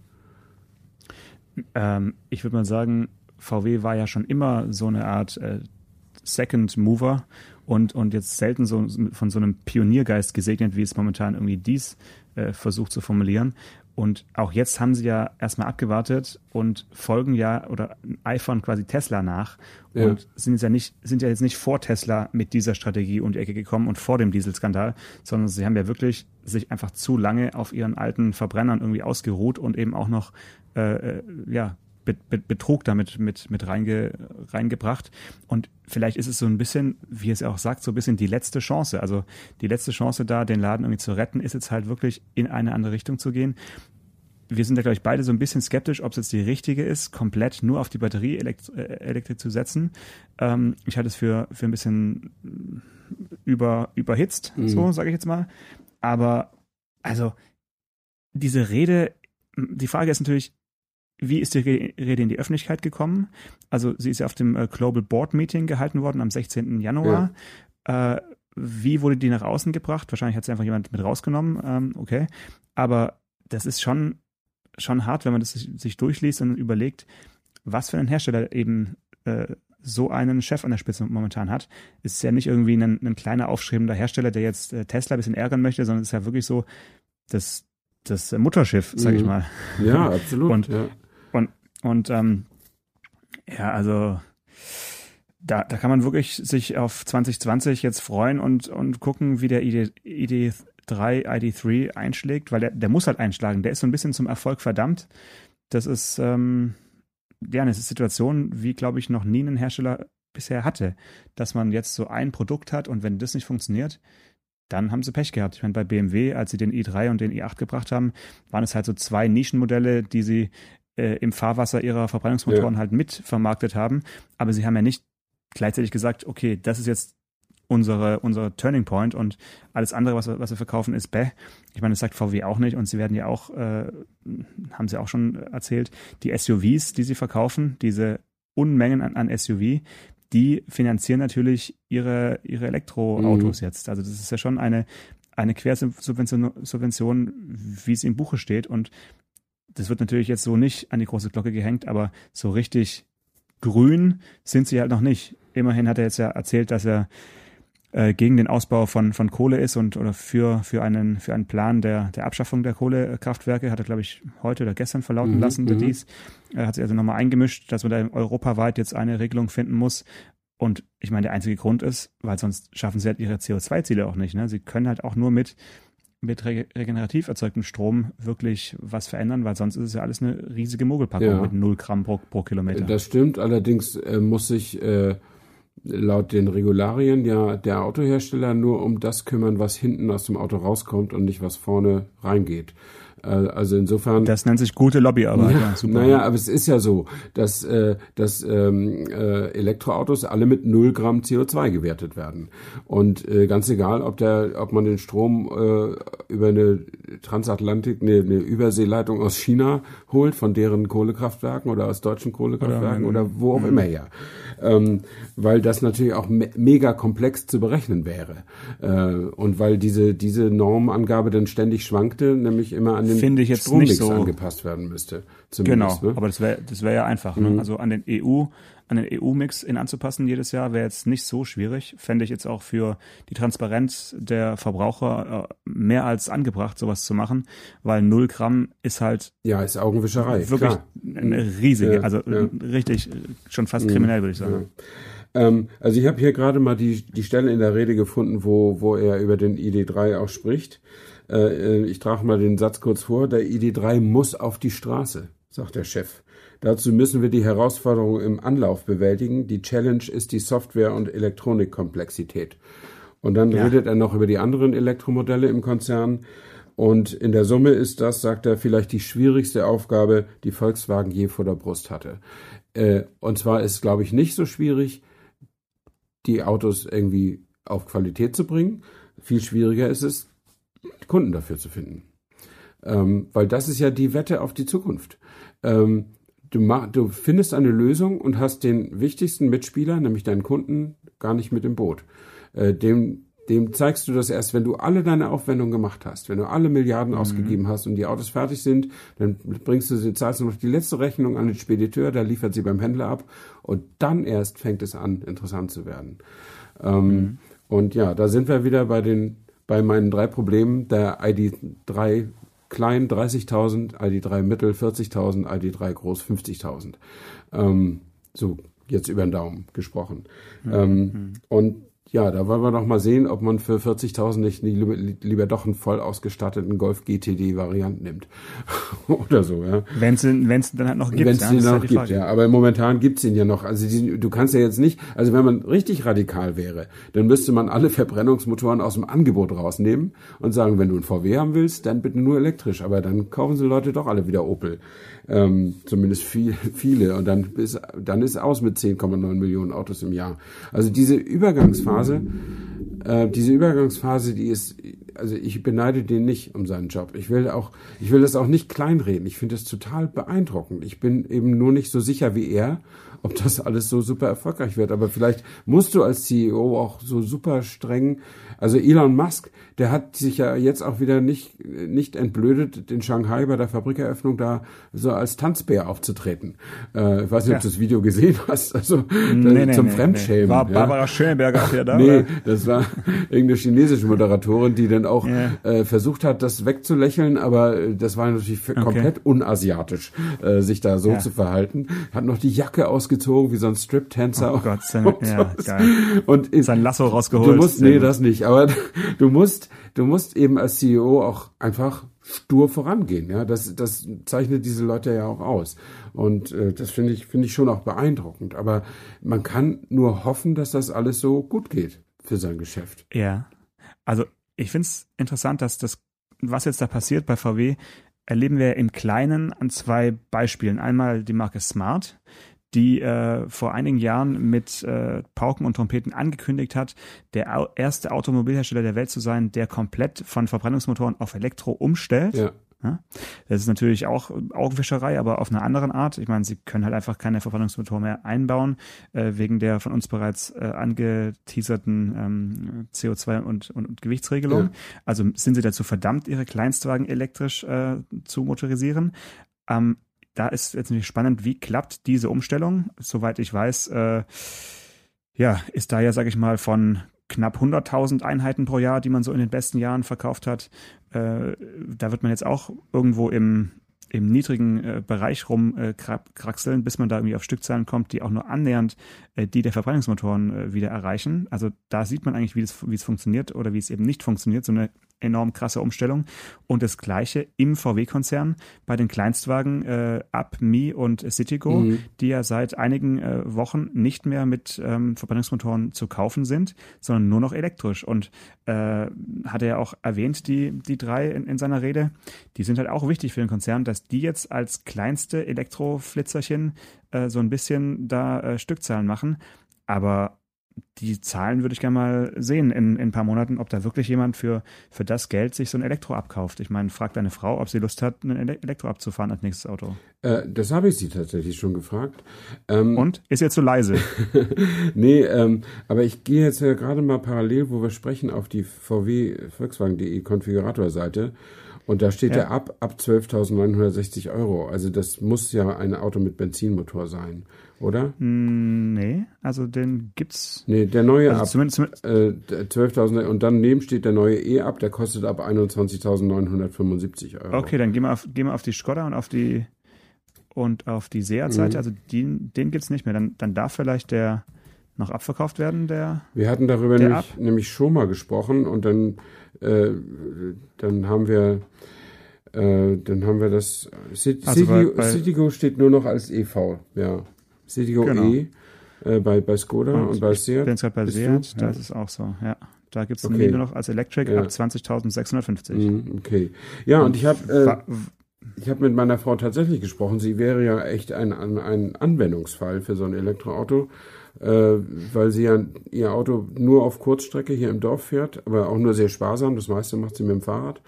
Ähm, ich würde mal sagen, VW war ja schon immer so eine Art äh, Second Mover und, und jetzt selten so von so einem Pioniergeist gesegnet, wie es momentan irgendwie dies äh, versucht zu formulieren. Und auch jetzt haben sie ja erstmal abgewartet und folgen ja oder eifern quasi Tesla nach ja. und sind jetzt ja nicht, sind ja jetzt nicht vor Tesla mit dieser Strategie um die Ecke gekommen und vor dem Dieselskandal, sondern sie haben ja wirklich sich einfach zu lange auf ihren alten Verbrennern irgendwie ausgeruht und eben auch noch äh, äh ja Betrug damit mit, mit reinge, reingebracht. Und vielleicht ist es so ein bisschen, wie es auch sagt, so ein bisschen die letzte Chance. Also die letzte Chance da, den Laden irgendwie zu retten, ist jetzt halt wirklich in eine andere Richtung zu gehen. Wir sind da, glaube ich, beide so ein bisschen skeptisch, ob es jetzt die richtige ist, komplett nur auf die Batterieelektrik äh, zu setzen. Ähm, ich halte es für, für ein bisschen über, überhitzt, mhm. so sage ich jetzt mal. Aber also diese Rede, die Frage ist natürlich, wie ist die Rede in die Öffentlichkeit gekommen? Also sie ist ja auf dem äh, Global Board Meeting gehalten worden am 16. Januar. Ja. Äh, wie wurde die nach außen gebracht? Wahrscheinlich hat sie einfach jemand mit rausgenommen. Ähm, okay. Aber das ist schon, schon hart, wenn man das sich, durchliest und überlegt, was für ein Hersteller eben äh, so einen Chef an der Spitze momentan hat. Ist ja nicht irgendwie ein, ein kleiner aufschreibender Hersteller, der jetzt äh, Tesla ein bisschen ärgern möchte, sondern es ist ja wirklich so, das, das Mutterschiff, sag ich mhm. mal. Ja, absolut. Und, ja. Und ähm, ja, also da, da kann man wirklich sich auf 2020 jetzt freuen und, und gucken, wie der ID, ID3, ID3 einschlägt, weil der, der muss halt einschlagen. Der ist so ein bisschen zum Erfolg verdammt. Das ist, ähm, ja, eine Situation, wie, glaube ich, noch nie ein Hersteller bisher hatte, dass man jetzt so ein Produkt hat und wenn das nicht funktioniert, dann haben sie Pech gehabt. Ich meine, bei BMW, als sie den i3 und den i8 gebracht haben, waren es halt so zwei Nischenmodelle, die sie äh, im Fahrwasser ihrer Verbrennungsmotoren ja. halt mit vermarktet haben. Aber sie haben ja nicht gleichzeitig gesagt, okay, das ist jetzt unsere, unsere Turning Point und alles andere, was wir, was wir verkaufen, ist bäh. Ich meine, das sagt VW auch nicht und sie werden ja auch, äh, haben sie auch schon erzählt, die SUVs, die sie verkaufen, diese Unmengen an, an SUV, die finanzieren natürlich ihre, ihre Elektroautos mhm. jetzt. Also das ist ja schon eine, eine Quersubvention, Subvention, wie es im Buche steht und das wird natürlich jetzt so nicht an die große Glocke gehängt, aber so richtig grün sind sie halt noch nicht. Immerhin hat er jetzt ja erzählt, dass er äh, gegen den Ausbau von, von Kohle ist und oder für, für einen, für einen Plan der, der Abschaffung der Kohlekraftwerke, hat er, glaube ich, heute oder gestern verlauten mhm, lassen, der mhm. dies. Er hat sich also nochmal eingemischt, dass man da europaweit jetzt eine Regelung finden muss. Und ich meine, der einzige Grund ist, weil sonst schaffen sie halt ihre CO2-Ziele auch nicht. Ne? Sie können halt auch nur mit mit regenerativ erzeugtem Strom wirklich was verändern, weil sonst ist es ja alles eine riesige Mogelpackung ja. mit 0 Gramm pro, pro, Kilometer. Das stimmt, allerdings äh, muss sich äh, laut den Regularien ja der Autohersteller nur um das kümmern, was hinten aus dem Auto rauskommt und nicht was vorne reingeht. Äh, also insofern. Das nennt sich gute Lobbyarbeit. Ja, ja, super. Naja, aber es ist ja so, dass, äh, dass ähm, äh, Elektroautos alle mit 0 Gramm CO2 gewertet werden. Und äh, ganz egal, ob der, ob man den Strom äh, über eine Transatlantik, eine, eine Überseeleitung aus China holt, von deren Kohlekraftwerken oder aus deutschen Kohlekraftwerken oder, oder wo auch immer her. Ähm, weil das natürlich auch me mega komplex zu berechnen wäre. Äh, und weil diese, diese Normangabe dann ständig schwankte, nämlich immer an den Finde ich jetzt nicht so angepasst werden müsste. Genau, ne? aber das wäre das wäre ja einfach. Ne? Mhm. Ne? Also an den EU an den EU-Mix in anzupassen jedes Jahr wäre jetzt nicht so schwierig. Fände ich jetzt auch für die Transparenz der Verbraucher äh, mehr als angebracht, sowas zu machen, weil null Gramm ist halt ja ist Augenwischerei wirklich klar. eine riesige, ja, also ja. richtig schon fast kriminell würde ich sagen. Ja. Ähm, also ich habe hier gerade mal die die Stelle in der Rede gefunden, wo wo er über den ID3 auch spricht. Äh, äh, ich trage mal den Satz kurz vor. Der ID3 muss auf die Straße, sagt der Chef. Dazu müssen wir die Herausforderung im Anlauf bewältigen. Die Challenge ist die Software- und Elektronikkomplexität. Und dann ja. redet er noch über die anderen Elektromodelle im Konzern. Und in der Summe ist das, sagt er, vielleicht die schwierigste Aufgabe, die Volkswagen je vor der Brust hatte. Äh, und zwar ist, glaube ich, nicht so schwierig, die Autos irgendwie auf Qualität zu bringen. Viel schwieriger ist es, Kunden dafür zu finden. Ähm, weil das ist ja die Wette auf die Zukunft. Ähm, du, mach, du findest eine Lösung und hast den wichtigsten Mitspieler, nämlich deinen Kunden, gar nicht mit im Boot. Äh, dem, dem zeigst du das erst, wenn du alle deine Aufwendungen gemacht hast, wenn du alle Milliarden Mhm. ausgegeben hast und die Autos fertig sind, dann bringst du sie, zahlst du noch die letzte Rechnung an den Spediteur, der liefert sie beim Händler ab und dann erst fängt es an, interessant zu werden. Ähm, Mhm. Und ja, da sind wir wieder bei den, bei meinen drei Problemen der ID3 klein 30.000, ID3 mittel 40.000, ID3 groß 50.000. Ähm, so jetzt über den Daumen gesprochen. Ähm, und ja, da wollen wir noch mal sehen, ob man für 40.000 nicht lieber, doch einen voll ausgestatteten Golf GTD Variant nimmt. Oder so, ja. Wenn es wenn's dann halt noch gibt. Wenn es ja, den noch die gibt, Frage. ja. Aber momentan gibt's ihn ja noch. Also die, du kannst ja jetzt nicht, also wenn man richtig radikal wäre, dann müsste man alle Verbrennungsmotoren aus dem Angebot rausnehmen und sagen, wenn du einen VW haben willst, dann bitte nur elektrisch. Aber dann kaufen sie Leute doch alle wieder Opel. Ähm, zumindest viel, viele. Und dann ist, dann ist aus mit 10,9 Millionen Autos im Jahr. Also diese Übergangsphase, äh, diese Übergangsphase, die ist, also ich beneide den nicht um seinen Job. Ich will auch, ich will das auch nicht kleinreden. Ich finde das total beeindruckend. Ich bin eben nur nicht so sicher wie er, ob das alles so super erfolgreich wird. Aber vielleicht musst du als CEO auch so super streng, also Elon Musk, der hat sich ja jetzt auch wieder nicht, nicht entblödet, in Shanghai bei der Fabrikeröffnung da so als Tanzbär aufzutreten. Äh, ich weiß nicht, ob Ja. du das Video gesehen hast. Also Nee, nee, zum nee, Fremdschämen. War ja. Barbara Schöneberger auch wieder da? Nee, oder? das war irgendeine chinesische Moderatorin, die dann auch Ja. äh, versucht hat, das wegzulächeln, aber das war natürlich für- komplett unasiatisch, äh, sich da so Ja. zu verhalten. Hat noch die Jacke ausgezogen wie so ein Strip-Tänzer. Oh Gott, seine, und ja. Und ist- Sein Lasso rausgeholt. Du musst, nee, das nicht. Aber du musst, du musst eben als CEO auch einfach stur vorangehen. Ja, das, das zeichnet diese Leute ja auch aus. Und äh, das finde ich, finde ich schon auch beeindruckend. Aber man kann nur hoffen, dass das alles so gut geht für sein Geschäft. Ja. Also ich finde es interessant, dass das, was jetzt da passiert bei VW, erleben wir im Kleinen an zwei Beispielen. Einmal die Marke Smart, die äh, vor einigen Jahren mit äh, Pauken und Trompeten angekündigt hat, der au erste Automobilhersteller der Welt zu sein, der komplett von Verbrennungsmotoren auf Elektro umstellt. Ja. Ja? Das ist natürlich auch Augenwischerei, aber auf eine andere Art. Ich meine, sie können halt einfach keine Verbrennungsmotoren mehr einbauen, äh, wegen der von uns bereits äh, angeteaserten ähm, CO2- und, und, und Gewichtsregelung. Ja. Also sind sie dazu verdammt, ihre Kleinstwagen elektrisch äh, zu motorisieren. Ähm, da ist jetzt natürlich spannend, wie klappt diese Umstellung? Soweit ich weiß, äh, ja, ist da ja, sage ich mal, von knapp 100.000 Einheiten pro Jahr, die man so in den besten Jahren verkauft hat. Äh, da wird man jetzt auch irgendwo im, im niedrigen äh, Bereich rumkraxeln, bis man da irgendwie auf Stückzahlen kommt, die auch nur annähernd äh, die der Verbrennungsmotoren äh, wieder erreichen. Also da sieht man eigentlich, wie es, wie es funktioniert oder wie es eben nicht funktioniert. So eine enorm krasse Umstellung. Und das Gleiche im VW-Konzern bei den Kleinstwagen äh, Up, Mi und Citigo, Mhm. die ja seit einigen äh, Wochen nicht mehr mit ähm, Verbrennungsmotoren zu kaufen sind, sondern nur noch elektrisch. Und äh, hat er ja auch erwähnt, die, die drei in, in seiner Rede, die sind halt auch wichtig für den Konzern, dass die jetzt als kleinste Elektroflitzerchen äh, so ein bisschen da äh, Stückzahlen machen. Aber die Zahlen würde ich gerne mal sehen in, in ein paar Monaten, ob da wirklich jemand für, für das Geld sich so ein Elektro abkauft. Ich meine, frag deine Frau, ob sie Lust hat, ein Ele Elektro abzufahren als nächstes Auto. Äh, das habe ich sie tatsächlich schon gefragt. Ähm, Und? Ist jetzt zu leise. nee, ähm, aber ich gehe jetzt ja gerade mal parallel, wo wir sprechen, auf die VW Volkswagen.de Konfiguratorseite. Und da steht Ja. ja ab, ab 12.960 Euro. Also das muss ja ein Auto mit Benzinmotor sein, oder? Hm, nee, also den gibt's. Nee, der neue Also ab zumindest, äh, der 12.000 und dann neben steht der neue E ab, der kostet ab 21.975 Euro. okay, dann gehen wir auf, gehen wir auf die Skoda und auf die und auf die Seat-Seite. Mhm. Also den gibt's nicht mehr. Dann, dann darf vielleicht der noch abverkauft werden, der. Wir hatten darüber nämlich, nämlich schon mal gesprochen und dann, äh, dann haben wir, äh, dann haben wir das. Cit Also bei- Citigo steht nur noch als EV, ja. Citigo Genau. E äh, bei, bei Skoda und, Und bei Ich Seat. bin jetzt gerade bei Seat, das ist auch so, ja. Da gibt's den Okay. nur noch als Electric Ja. ab 20.650. Mhm, okay. Ja, und ich habe äh, ich habe mit meiner Frau tatsächlich gesprochen. Sie wäre ja echt ein, ein, ein Anwendungsfall für so ein Elektroauto, äh, weil sie ja ihr Auto nur auf Kurzstrecke hier im Dorf fährt, aber auch nur sehr sparsam. Das meiste macht sie mit dem Fahrrad.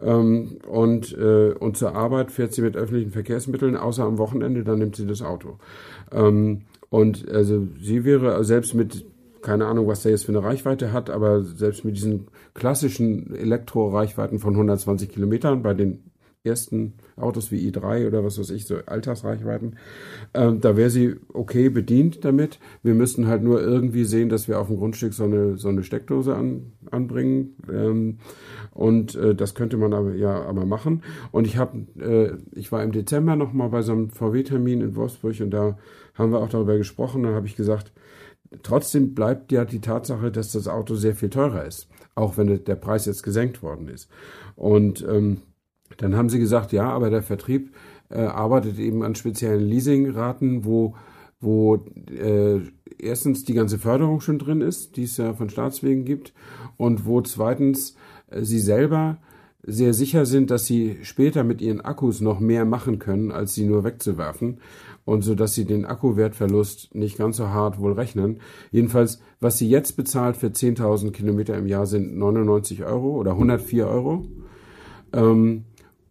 Ähm, und, äh, und zur Arbeit fährt sie mit öffentlichen Verkehrsmitteln, außer am Wochenende, dann nimmt sie das Auto. Ähm, und also sie wäre selbst mit keine Ahnung, was der jetzt für eine Reichweite hat, aber selbst mit diesen klassischen Elektroreichweiten von 120 Kilometern bei den ersten Autos wie i3 oder was weiß ich, so Alltagsreichweiten, ähm, da wäre sie okay bedient damit. Wir müssten halt nur irgendwie sehen, dass wir auf dem Grundstück so eine, so eine Steckdose an, anbringen. Ähm, und äh, das könnte man aber ja aber machen. Und ich habe, äh, ich war im Dezember nochmal bei so einem VW-Termin in Wolfsburg und da haben wir auch darüber gesprochen. Da habe ich gesagt, trotzdem bleibt ja die Tatsache, dass das Auto sehr viel teurer ist, auch wenn der Preis jetzt gesenkt worden ist. Und ähm, dann haben sie gesagt, ja, aber der Vertrieb äh, arbeitet eben an speziellen Leasingraten, wo, wo äh, erstens die ganze Förderung schon drin ist, die es ja von Staatswegen gibt, und wo zweitens äh, sie selber sehr sicher sind, dass sie später mit ihren Akkus noch mehr machen können, als sie nur wegzuwerfen und so dass sie den Akkuwertverlust nicht ganz so hart wohl rechnen. Jedenfalls, was sie jetzt bezahlt für 10.000 Kilometer im Jahr sind 99 Euro oder 104 Euro. Ähm,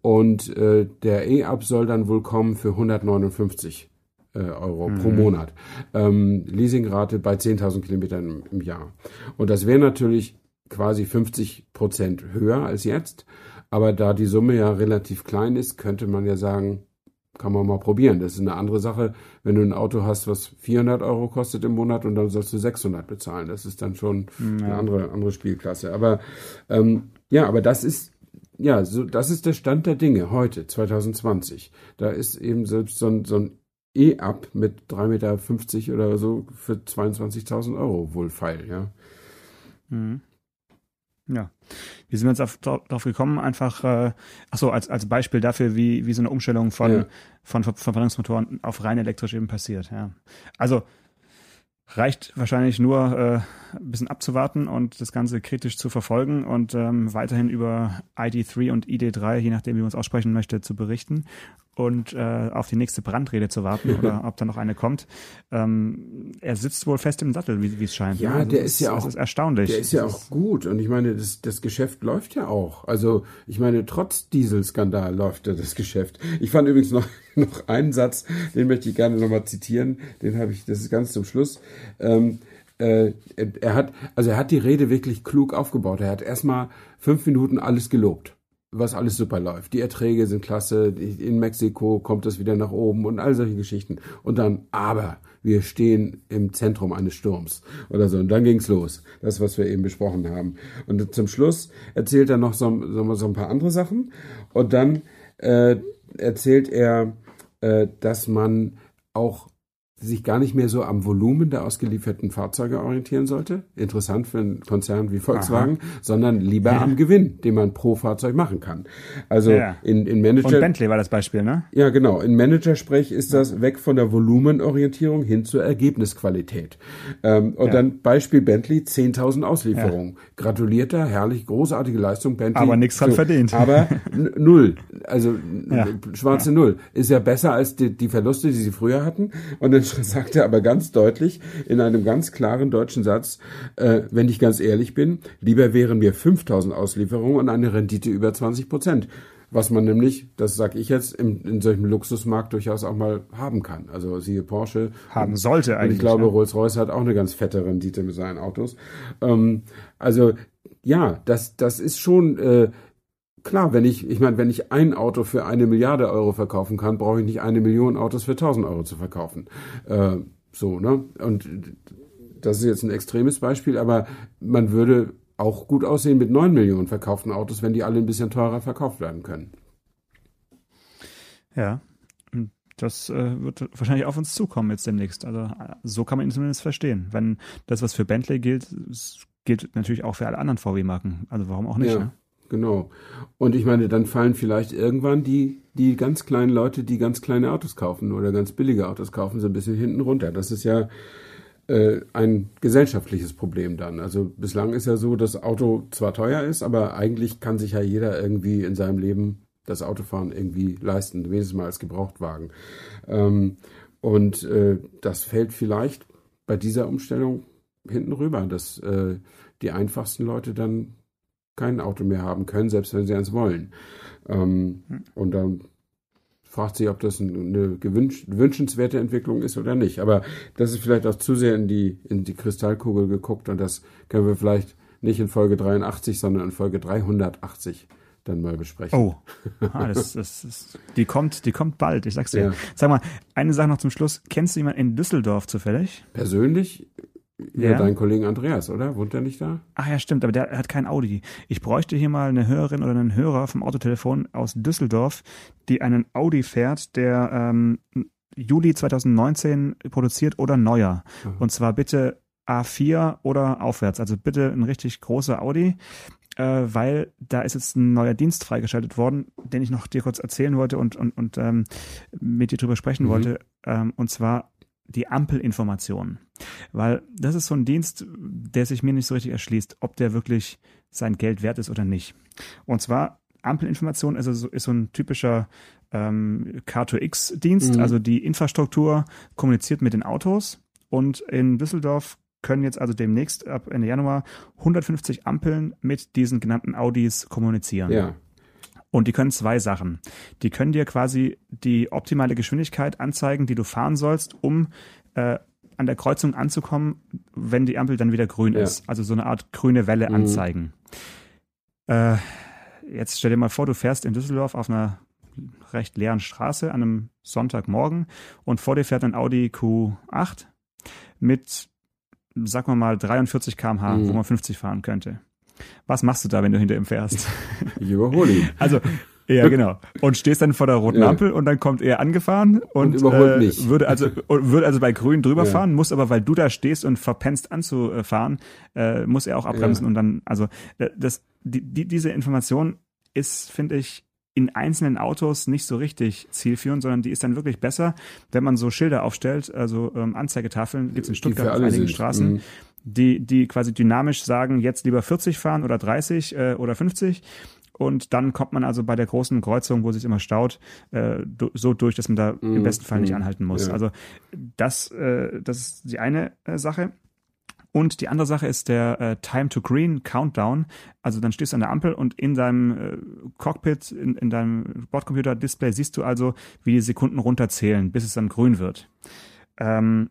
und äh, der E-Up soll dann wohl kommen für 159 äh, Euro mhm. pro Monat. Ähm, Leasingrate bei 10.000 Kilometern im, im, Jahr. Und das wäre natürlich quasi 50 Prozent höher als jetzt. Aber da die Summe ja relativ klein ist, könnte man ja sagen, kann man mal probieren. Das ist eine andere Sache, wenn du ein Auto hast, was 400 Euro kostet im Monat und dann sollst du 600 bezahlen. Das ist dann schon ja. eine andere, andere Spielklasse. Aber ähm, ja, aber das ist ja, so, das ist der Stand der Dinge heute, 2020. Da ist eben selbst so ein, so ein E-Up mit 3,50 Meter oder so für 22.000 Euro wohl feil, ja. Mhm. Ja. Wie sind wir jetzt auf, darauf gekommen? Einfach, äh, achso, als, als Beispiel dafür, wie, wie so eine Umstellung von, ja. von, von Verbrennungsmotoren auf rein elektrisch eben passiert, ja. Also, reicht wahrscheinlich nur äh, ein bisschen abzuwarten und das Ganze kritisch zu verfolgen und ähm, weiterhin über ID3 und ID3, je nachdem, wie man es aussprechen möchte, zu berichten und äh, auf die nächste Brandrede zu warten oder ob da noch eine kommt. Ähm, er sitzt wohl fest im Sattel, wie es scheint. Ja, also der ist, ist ja auch ist erstaunlich. Der ist ja auch gut und ich meine, das, das Geschäft läuft ja auch. Also ich meine, trotz Dieselskandal läuft ja das Geschäft. Ich fand übrigens noch noch einen Satz, den möchte ich gerne nochmal zitieren. Den habe ich, das ist ganz zum Schluss. Ähm, äh, er hat, also er hat die Rede wirklich klug aufgebaut. Er hat erstmal fünf Minuten alles gelobt was alles super läuft. Die Erträge sind klasse, in Mexiko kommt es wieder nach oben und all solche Geschichten. Und dann, aber wir stehen im Zentrum eines Sturms oder so. Und dann ging's los. Das, was wir eben besprochen haben. Und zum Schluss erzählt er noch so, so, so ein paar andere Sachen. Und dann äh, erzählt er, äh, dass man auch sich gar nicht mehr so am Volumen der ausgelieferten Fahrzeuge orientieren sollte, interessant für einen Konzern wie Volkswagen, Aha. sondern lieber ja. am Gewinn, den man pro Fahrzeug machen kann. Also ja. in, in Manager... Und Bentley war das Beispiel, ne? Ja, genau. In Managersprech ist das weg von der Volumenorientierung hin zur Ergebnisqualität. Ähm, und dann Beispiel Bentley, 10.000 Auslieferungen. Gratulierter, herrlich, großartige Leistung, Bentley. Aber nichts dran so, verdient. Aber null, also schwarze Null. Ist ja besser als die, die Verluste, die sie früher hatten. Und dann sagt er aber ganz deutlich in einem ganz klaren deutschen Satz, äh, wenn ich ganz ehrlich bin, lieber wären mir 5000 Auslieferungen und eine Rendite über 20 Prozent. Was man nämlich, das sage ich jetzt, im, in solchem Luxusmarkt durchaus auch mal haben kann. Also siehe Porsche. Haben sollte eigentlich. Und ich glaube, ja. Rolls-Royce hat auch eine ganz fette Rendite mit seinen Autos. Ähm, also ja, das, das ist schon äh, Klar, wenn ich, ich meine, wenn ich ein Auto für eine Milliarde Euro verkaufen kann, brauche ich nicht eine Million Autos für 1000 Euro zu verkaufen. Äh, so, ne? Und das ist jetzt ein extremes Beispiel, aber man würde auch gut aussehen mit neun Millionen verkauften Autos, wenn die alle ein bisschen teurer verkauft werden können. Ja, das äh, wird wahrscheinlich auf uns zukommen jetzt demnächst. Also so kann man ihn zumindest verstehen. Wenn das, was für Bentley gilt, gilt natürlich auch für alle anderen VW-Marken. Also warum auch nicht? Ja. Ne? Genau. Und ich meine, dann fallen vielleicht irgendwann die, die ganz kleinen Leute, die ganz kleine Autos kaufen oder ganz billige Autos kaufen, so ein bisschen hinten runter. Das ist ja äh, ein gesellschaftliches Problem dann. Also bislang ist ja so, dass Auto zwar teuer ist, aber eigentlich kann sich ja jeder irgendwie in seinem Leben das Autofahren irgendwie leisten, wenigstens mal als Gebrauchtwagen. Ähm, und äh, das fällt vielleicht bei dieser Umstellung hinten rüber, dass äh, die einfachsten Leute dann kein Auto mehr haben können, selbst wenn sie eins wollen. Ähm, hm. Und dann fragt sich, ob das eine wünschenswerte Entwicklung ist oder nicht. Aber das ist vielleicht auch zu sehr in die, in die Kristallkugel geguckt und das können wir vielleicht nicht in Folge 83, sondern in Folge 380 dann mal besprechen. Oh, ah, das, das, das, die kommt, die kommt bald. Ich sag's dir. Ja. Sag mal, eine Sache noch zum Schluss. Kennst du jemanden in Düsseldorf zufällig? Persönlich? Ja, ja, deinen Kollegen Andreas, oder? Wohnt der nicht da? Ach ja, stimmt, aber der hat kein Audi. Ich bräuchte hier mal eine Hörerin oder einen Hörer vom Autotelefon aus Düsseldorf, die einen Audi fährt, der ähm, Juli 2019 produziert oder neuer. Mhm. Und zwar bitte A4 oder aufwärts. Also bitte ein richtig großer Audi äh, weil da ist jetzt ein neuer Dienst freigeschaltet worden, den ich noch dir kurz erzählen wollte und, und, und ähm, mit dir drüber sprechen mhm. wollte. Ähm, und zwar die Ampelinformation. Weil das ist so ein Dienst, der sich mir nicht so richtig erschließt, ob der wirklich sein Geld wert ist oder nicht. Und zwar Ampelinformation ist, also, ist so ein typischer ähm, K2X-Dienst, mhm. also die Infrastruktur kommuniziert mit den Autos. Und in Düsseldorf können jetzt also demnächst ab Ende Januar 150 Ampeln mit diesen genannten Audis kommunizieren. Ja. Und die können zwei Sachen. Die können dir quasi die optimale Geschwindigkeit anzeigen, die du fahren sollst, um äh, an der Kreuzung anzukommen, wenn die Ampel dann wieder grün ja. ist. Also so eine Art grüne Welle mhm. anzeigen. Äh, jetzt stell dir mal vor, du fährst in Düsseldorf auf einer recht leeren Straße an einem Sonntagmorgen und vor dir fährt ein Audi Q8 mit sagen wir mal 43 km/h, mhm. wo man 50 fahren könnte. Was machst du da, wenn du hinter ihm fährst? Ich überhole ihn. Also, ja, genau. Und stehst dann vor der roten ja. Ampel und dann kommt er angefahren und, und überholt äh, mich. Würde also, würde also bei grün drüber ja. fahren, muss aber, weil du da stehst und verpenst anzufahren, äh, muss er auch abbremsen ja. und dann, also, äh, das, die, die, diese Information ist, finde ich, in einzelnen Autos nicht so richtig zielführend, sondern die ist dann wirklich besser, wenn man so Schilder aufstellt, also ähm, Anzeigetafeln gibt es in Stuttgart auf einigen sind. Straßen, mhm. Die, die quasi dynamisch sagen, jetzt lieber 40 fahren oder 30 äh, oder 50 und dann kommt man also bei der großen Kreuzung, wo sich immer staut, äh, so durch, dass man da mm, im besten Fall mm, nicht mhm. anhalten muss. Ja. Also das, äh, das ist die eine äh, Sache. Und die andere Sache ist der äh, Time to Green Countdown. Also dann stehst du an der Ampel und in deinem äh, Cockpit, in, in deinem Bordcomputer-Display siehst du also, wie die Sekunden runterzählen, bis es dann grün wird. Ähm,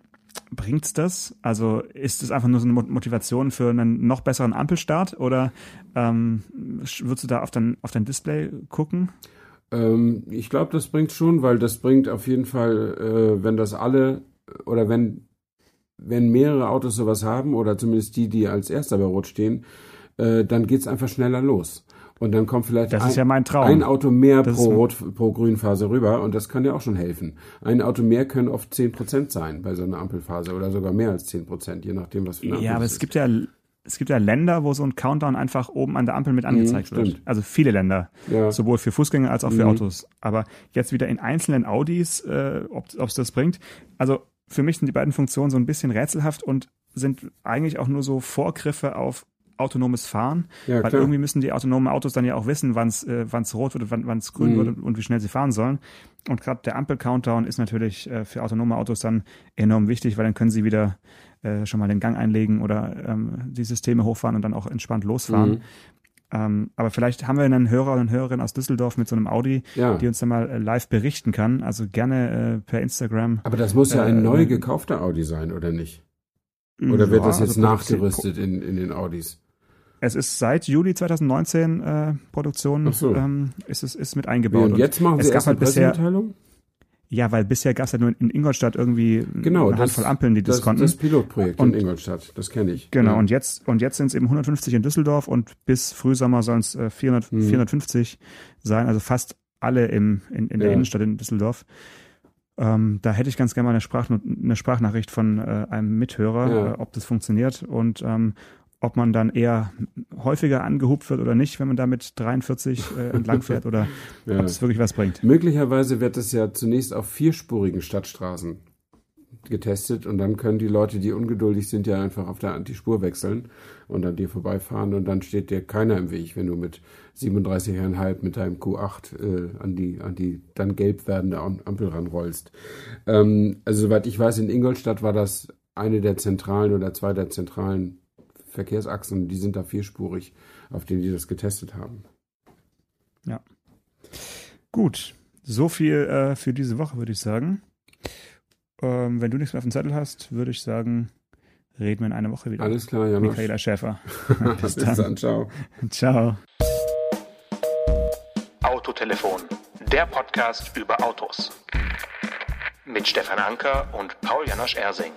bringt's das? Also ist es einfach nur so eine Motivation für einen noch besseren Ampelstart oder ähm, würdest du da auf dein, auf dein Display gucken? Ähm, ich glaube, das bringt schon, weil das bringt auf jeden Fall, äh, wenn das alle oder wenn wenn mehrere Autos sowas haben, oder zumindest die, die als erster bei Rot stehen, äh, dann geht's einfach schneller los. Und dann kommt vielleicht ein, ja ein, Auto mehr das pro Rot, pro Grünphase rüber und das kann ja auch schon helfen. Ein Auto mehr können oft zehn Prozent sein bei so einer Ampelphase oder sogar mehr als zehn Prozent, je nachdem, was für eine Ampel Ja, aber es ist. gibt ja es gibt ja Länder, wo so ein Countdown einfach oben an der Ampel mit mhm, angezeigt mhm, wird. Also viele Länder, ja. sowohl für Fußgänger als auch für mhm. Autos. Aber jetzt wieder in einzelnen Audis, äh, ob es das bringt. Also für mich sind die beiden Funktionen so ein bisschen rätselhaft und sind eigentlich auch nur so Vorgriffe auf autonomes Fahren, ja, weil irgendwie müssen die autonomen Autos dann ja auch wissen, wann es äh, wann's rot wird, wann es grün mhm. wird und wie schnell sie fahren sollen. Und gerade der Ampel-Countdown ist natürlich äh, für autonome Autos dann enorm wichtig, weil dann können sie wieder äh, schon mal den Gang einlegen oder ähm, die Systeme hochfahren und dann auch entspannt losfahren. Mhm. Ähm, aber vielleicht haben wir einen Hörer oder eine Hörerin aus Düsseldorf mit so einem Audi, ja. die uns dann mal äh, live berichten kann. Also gerne äh, per Instagram. Aber das muss ja ein äh, neu gekaufter Audi sein, oder nicht? Oder wird ja, das jetzt also nachgerüstet in, in den Audis? Es ist seit Juli 2019 äh, Produktion, so. ähm, ist es ist mit eingebaut. Und jetzt machen Sie es erst eine Pressemitteilung? Ja, weil bisher gab es ja nur in Ingolstadt irgendwie genau, eine Handvoll Ampeln, die das, das konnten. Das Pilotprojekt und, in Ingolstadt, das kenne ich. Genau, ja. und jetzt und jetzt sind es eben 150 in Düsseldorf und bis Frühsommer sollen es äh, 400, hm. 450 sein, also fast alle im, in, in der ja. Innenstadt in Düsseldorf. Ähm, da hätte ich ganz gerne mal eine, Sprach, eine Sprachnachricht von äh, einem Mithörer, ja. äh, ob das funktioniert und ähm, ob man dann eher häufiger angehupt wird oder nicht, wenn man da mit 43 äh, entlang fährt oder ja. ob es wirklich was bringt. Möglicherweise wird es ja zunächst auf vierspurigen Stadtstraßen getestet und dann können die Leute, die ungeduldig sind, ja einfach auf der Antispur wechseln und an dir vorbeifahren und dann steht dir keiner im Weg, wenn du mit 37,5 mit deinem Q8 äh, an die an die dann gelb werdende Ampel ranrollst. Ähm, also soweit ich weiß, in Ingolstadt war das eine der zentralen oder zwei der zentralen Verkehrsachsen, die sind da vierspurig, auf denen die das getestet haben. Ja. Gut. So viel äh, für diese Woche, würde ich sagen. Ähm, wenn du nichts mehr auf dem Zettel hast, würde ich sagen, reden wir in einer Woche wieder. Alles klar, Janusz. Michaela Schäfer. Bis, Bis dann. Ciao. Ciao. Autotelefon, der Podcast über Autos. Mit Stefan Anker und Paul Janosch Ersing.